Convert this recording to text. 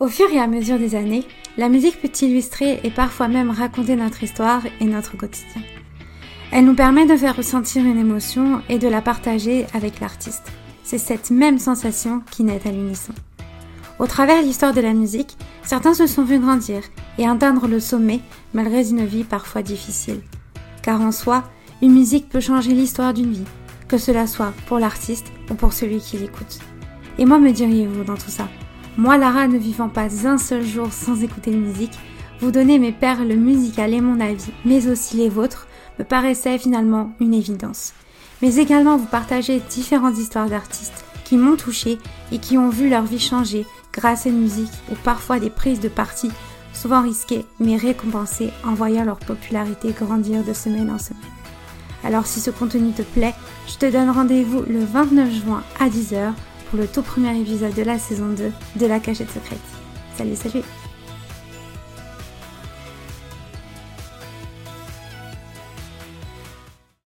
Au fur et à mesure des années, la musique peut illustrer et parfois même raconter notre histoire et notre quotidien. Elle nous permet de faire ressentir une émotion et de la partager avec l'artiste. C'est cette même sensation qui naît à l'unisson. Au travers l'histoire de la musique, certains se sont vus grandir et atteindre le sommet malgré une vie parfois difficile. Car en soi, une musique peut changer l'histoire d'une vie, que cela soit pour l'artiste ou pour celui qui l'écoute. Et moi, me diriez-vous dans tout ça? Moi, Lara, ne vivant pas un seul jour sans écouter de musique, vous donner mes perles musicales et mon avis, mais aussi les vôtres, me paraissait finalement une évidence. Mais également vous partager différentes histoires d'artistes qui m'ont touché et qui ont vu leur vie changer grâce à une musique ou parfois des prises de parti, souvent risquées mais récompensées en voyant leur popularité grandir de semaine en semaine. Alors si ce contenu te plaît, je te donne rendez-vous le 29 juin à 10h pour le tout premier épisode de la saison 2 de La Cachette Secrète. Salut, salut